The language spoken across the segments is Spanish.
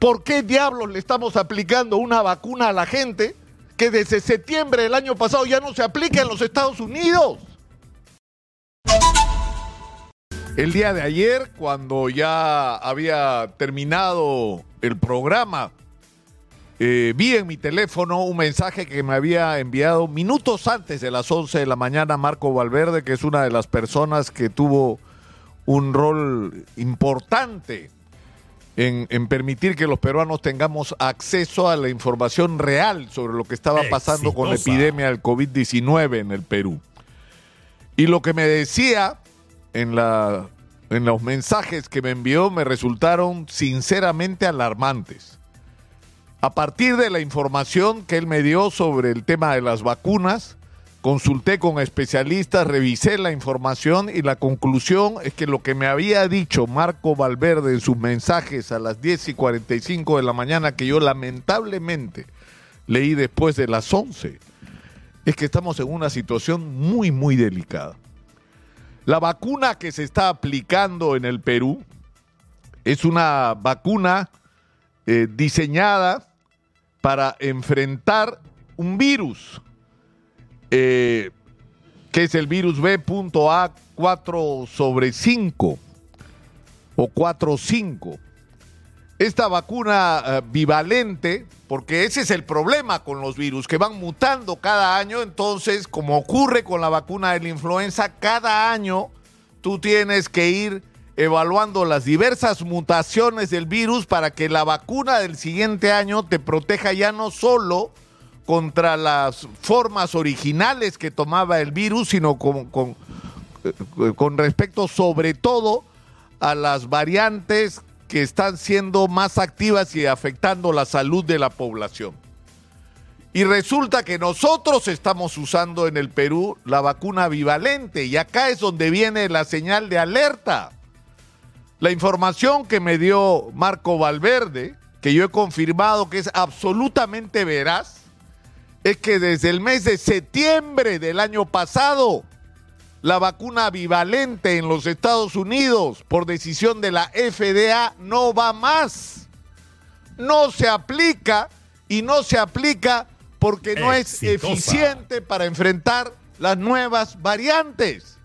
¿Por qué diablos le estamos aplicando una vacuna a la gente que desde septiembre del año pasado ya no se aplica en los Estados Unidos? El día de ayer, cuando ya había terminado el programa, eh, vi en mi teléfono un mensaje que me había enviado minutos antes de las 11 de la mañana Marco Valverde, que es una de las personas que tuvo un rol importante en, en, permitir que los peruanos tengamos acceso a la información real sobre lo que estaba pasando con la epidemia del COVID-19 en el Perú. Y lo que me decía en, la, en los mensajes que me envió me resultaron sinceramente alarmantes. A partir de la información que él me dio sobre el tema de las vacunas, consulté con especialistas, revisé la información y la conclusión es que lo que me había dicho Marco Valverde en sus mensajes a las 10 y 45 de la mañana, que yo lamentablemente leí después de las 11, es que estamos en una situación muy, muy delicada. La vacuna que se está aplicando en el Perú es una vacuna eh, diseñada para enfrentar un virus, eh, que es el virus B.A4 sobre 5 o 4.5. Esta vacuna eh, bivalente, porque ese es el problema con los virus, que van mutando cada año, entonces, como ocurre con la vacuna de la influenza, cada año tú tienes que ir evaluando las diversas mutaciones del virus para que la vacuna del siguiente año te proteja ya no solo contra las formas originales que tomaba el virus, sino con, con, con respecto sobre todo a las variantes que están siendo más activas y afectando la salud de la población. Y resulta que nosotros estamos usando en el Perú la vacuna bivalente y acá es donde viene la señal de alerta. La información que me dio Marco Valverde, que yo he confirmado que es absolutamente veraz, es que desde el mes de septiembre del año pasado, la vacuna bivalente en los Estados Unidos, por decisión de la FDA, no va más. No se aplica y no se aplica porque no es eficiente para enfrentar las nuevas variantes.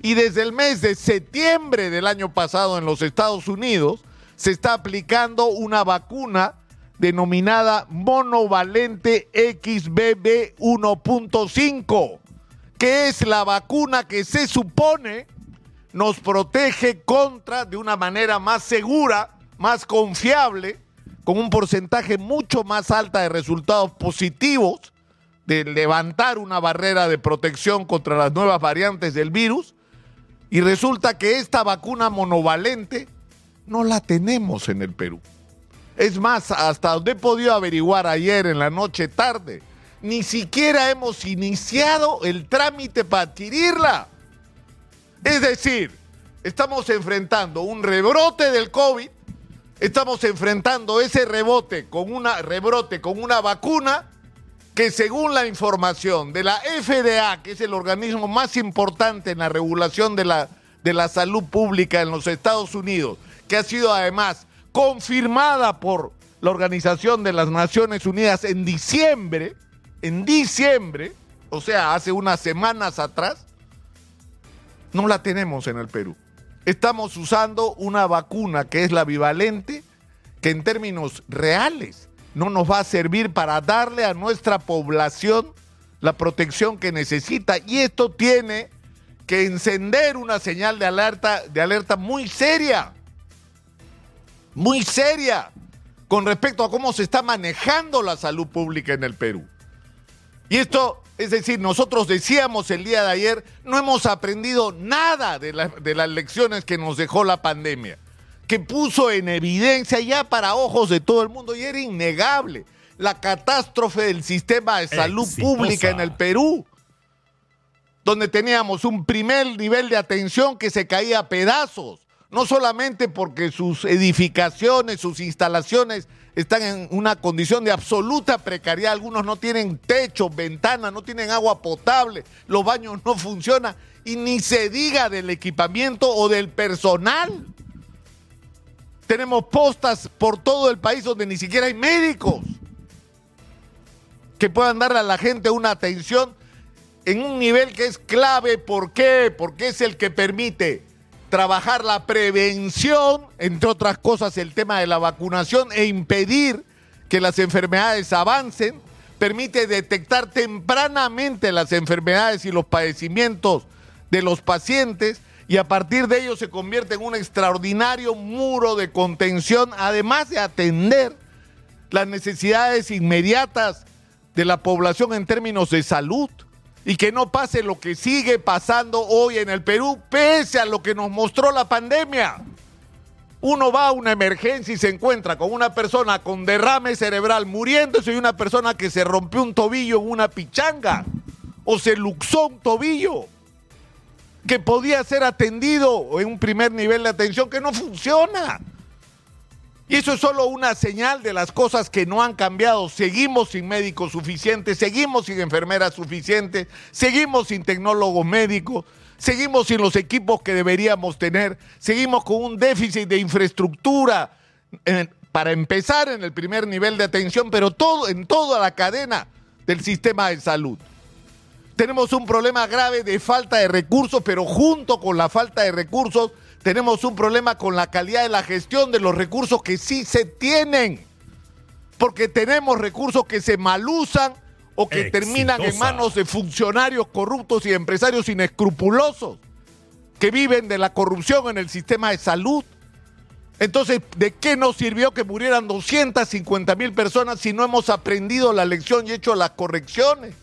Y desde el mes de septiembre del año pasado en los Estados Unidos se está aplicando una vacuna denominada monovalente XBB 1.5, que es la vacuna que se supone nos protege contra de una manera más segura, más confiable, con un porcentaje mucho más alta de resultados positivos de levantar una barrera de protección contra las nuevas variantes del virus y resulta que esta vacuna monovalente no la tenemos en el Perú. Es más, hasta donde he podido averiguar ayer en la noche tarde, ni siquiera hemos iniciado el trámite para adquirirla. Es decir, estamos enfrentando un rebrote del COVID, estamos enfrentando ese rebote con una rebrote con una vacuna que según la información de la FDA, que es el organismo más importante en la regulación de la, de la salud pública en los Estados Unidos, que ha sido además confirmada por la Organización de las Naciones Unidas en diciembre, en diciembre, o sea, hace unas semanas atrás, no la tenemos en el Perú. Estamos usando una vacuna que es la bivalente, que en términos reales no nos va a servir para darle a nuestra población la protección que necesita. Y esto tiene que encender una señal de alerta, de alerta muy seria, muy seria, con respecto a cómo se está manejando la salud pública en el Perú. Y esto, es decir, nosotros decíamos el día de ayer, no hemos aprendido nada de, la, de las lecciones que nos dejó la pandemia que puso en evidencia ya para ojos de todo el mundo y era innegable la catástrofe del sistema de salud Exitosa. pública en el Perú, donde teníamos un primer nivel de atención que se caía a pedazos, no solamente porque sus edificaciones, sus instalaciones están en una condición de absoluta precariedad, algunos no tienen techo, ventanas, no tienen agua potable, los baños no funcionan y ni se diga del equipamiento o del personal. Tenemos postas por todo el país donde ni siquiera hay médicos que puedan darle a la gente una atención en un nivel que es clave. ¿Por qué? Porque es el que permite trabajar la prevención, entre otras cosas el tema de la vacunación e impedir que las enfermedades avancen, permite detectar tempranamente las enfermedades y los padecimientos de los pacientes y a partir de ello se convierte en un extraordinario muro de contención, además de atender las necesidades inmediatas de la población en términos de salud y que no pase lo que sigue pasando hoy en el Perú, pese a lo que nos mostró la pandemia. Uno va a una emergencia y se encuentra con una persona con derrame cerebral muriéndose y una persona que se rompió un tobillo en una pichanga o se luxó un tobillo que podía ser atendido en un primer nivel de atención que no funciona. Y eso es solo una señal de las cosas que no han cambiado. Seguimos sin médicos suficientes, seguimos sin enfermeras suficientes, seguimos sin tecnólogos médicos, seguimos sin los equipos que deberíamos tener, seguimos con un déficit de infraestructura para empezar en el primer nivel de atención, pero todo en toda la cadena del sistema de salud. Tenemos un problema grave de falta de recursos, pero junto con la falta de recursos tenemos un problema con la calidad de la gestión de los recursos que sí se tienen. Porque tenemos recursos que se malusan o que terminan en manos de funcionarios corruptos y empresarios inescrupulosos que viven de la corrupción en el sistema de salud. Entonces, ¿de qué nos sirvió que murieran 250 mil personas si no hemos aprendido la lección y hecho las correcciones?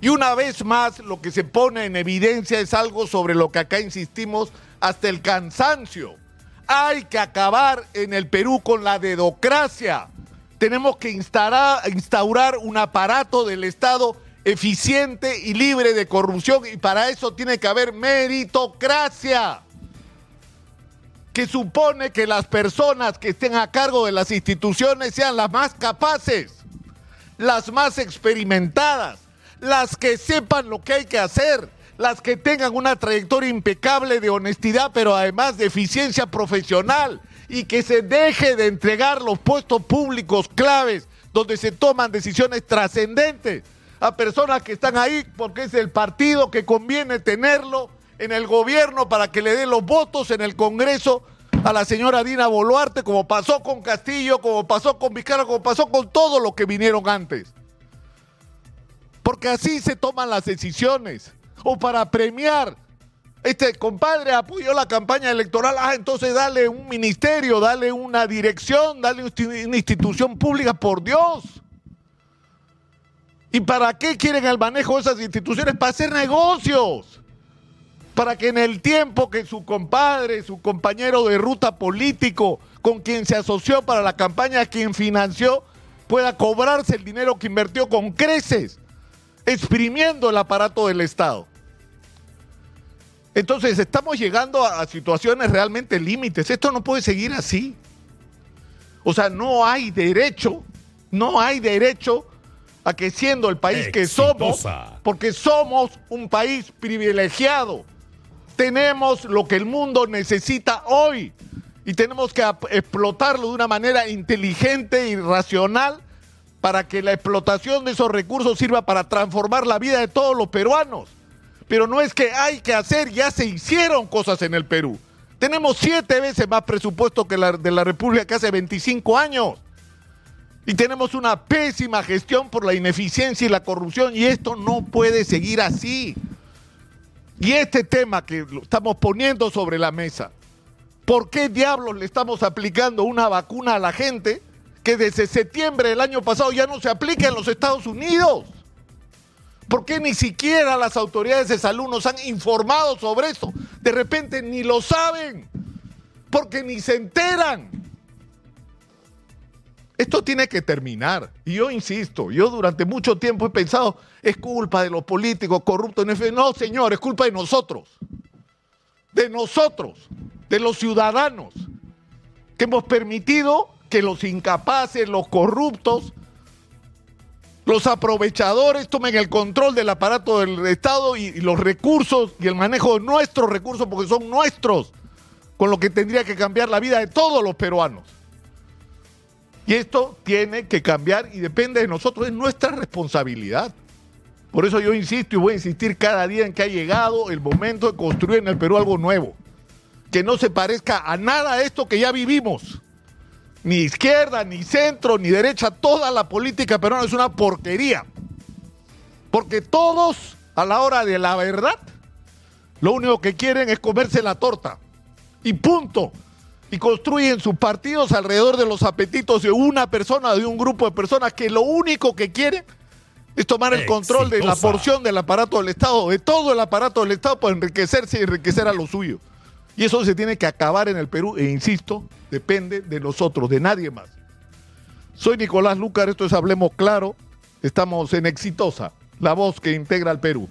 Y una vez más, lo que se pone en evidencia es algo sobre lo que acá insistimos hasta el cansancio. Hay que acabar en el Perú con la dedocracia. Tenemos que instaurar, un aparato del Estado eficiente y libre de corrupción y para eso tiene que haber meritocracia que supone que las personas que estén a cargo de las instituciones sean las más capaces, las más experimentadas, las que sepan lo que hay que hacer, las que tengan una trayectoria impecable de honestidad, pero además de eficiencia profesional, y que se deje de entregar los puestos públicos claves donde se toman decisiones trascendentes a personas que están ahí porque es el partido que conviene tenerlo en el gobierno para que le dé los votos en el Congreso a la señora Dina Boluarte, como pasó con Castillo, como pasó con Vizcarra, como pasó con todos los que vinieron antes porque así se toman las decisiones. O para premiar. Este compadre apoyó la campaña electoral, ah, entonces dale un ministerio, dale una dirección, dale una institución pública, por Dios. ¿Y para qué quieren el manejo de esas instituciones? Para hacer negocios. Para que en el tiempo que su compadre, su compañero de ruta político, con quien se asoció para la campaña, quien financió, pueda cobrarse el dinero que invirtió con creces exprimiendo el aparato del Estado. Entonces estamos llegando a, situaciones realmente límites. Esto no puede seguir así. O sea, no hay derecho, no hay derecho a que siendo el país que somos, porque somos un país privilegiado, tenemos lo que el mundo necesita hoy y tenemos que explotarlo de una manera inteligente y racional para que la explotación de esos recursos sirva para transformar la vida de todos los peruanos. Pero no es que hay que hacer, ya se hicieron cosas en el Perú. Tenemos siete veces más presupuesto que la de la República que hace 25 años. Y tenemos una pésima gestión por la ineficiencia y la corrupción y esto no puede seguir así. Y este tema que estamos poniendo sobre la mesa, ¿por qué diablos le estamos aplicando una vacuna a la gente que desde septiembre del año pasado ya no se aplica en los Estados Unidos. ¿Por qué ni siquiera las autoridades de salud nos han informado sobre esto? De repente ni lo saben, porque ni se enteran. Esto tiene que terminar. Y yo insisto, yo durante mucho tiempo he pensado, es culpa de los políticos corruptos. No, señor, es culpa de nosotros. De nosotros, de los ciudadanos, que hemos permitido que los incapaces, los corruptos, los aprovechadores tomen el control del aparato del Estado y, los recursos y el manejo de nuestros recursos, porque son nuestros, con lo que tendría que cambiar la vida de todos los peruanos. Y esto tiene que cambiar y depende de nosotros, es nuestra responsabilidad. Por eso yo insisto y voy a insistir cada día en que ha llegado el momento de construir en el Perú algo nuevo, que no se parezca a nada a esto que ya vivimos. Ni izquierda, ni centro, ni derecha, toda la política peruana es una porquería. Porque todos, a la hora de la verdad, lo único que quieren es comerse la torta. Y punto. Y construyen sus partidos alrededor de los apetitos de una persona, de un grupo de personas que lo único que quieren es tomar el control de la porción del aparato del Estado, de todo el aparato del Estado para enriquecerse y enriquecer a lo suyo. Y eso se tiene que acabar en el Perú, e insisto, depende de nosotros, de nadie más. Soy Nicolás Lucar, esto es Hablemos Claro, estamos en Exitosa, la voz que integra al Perú.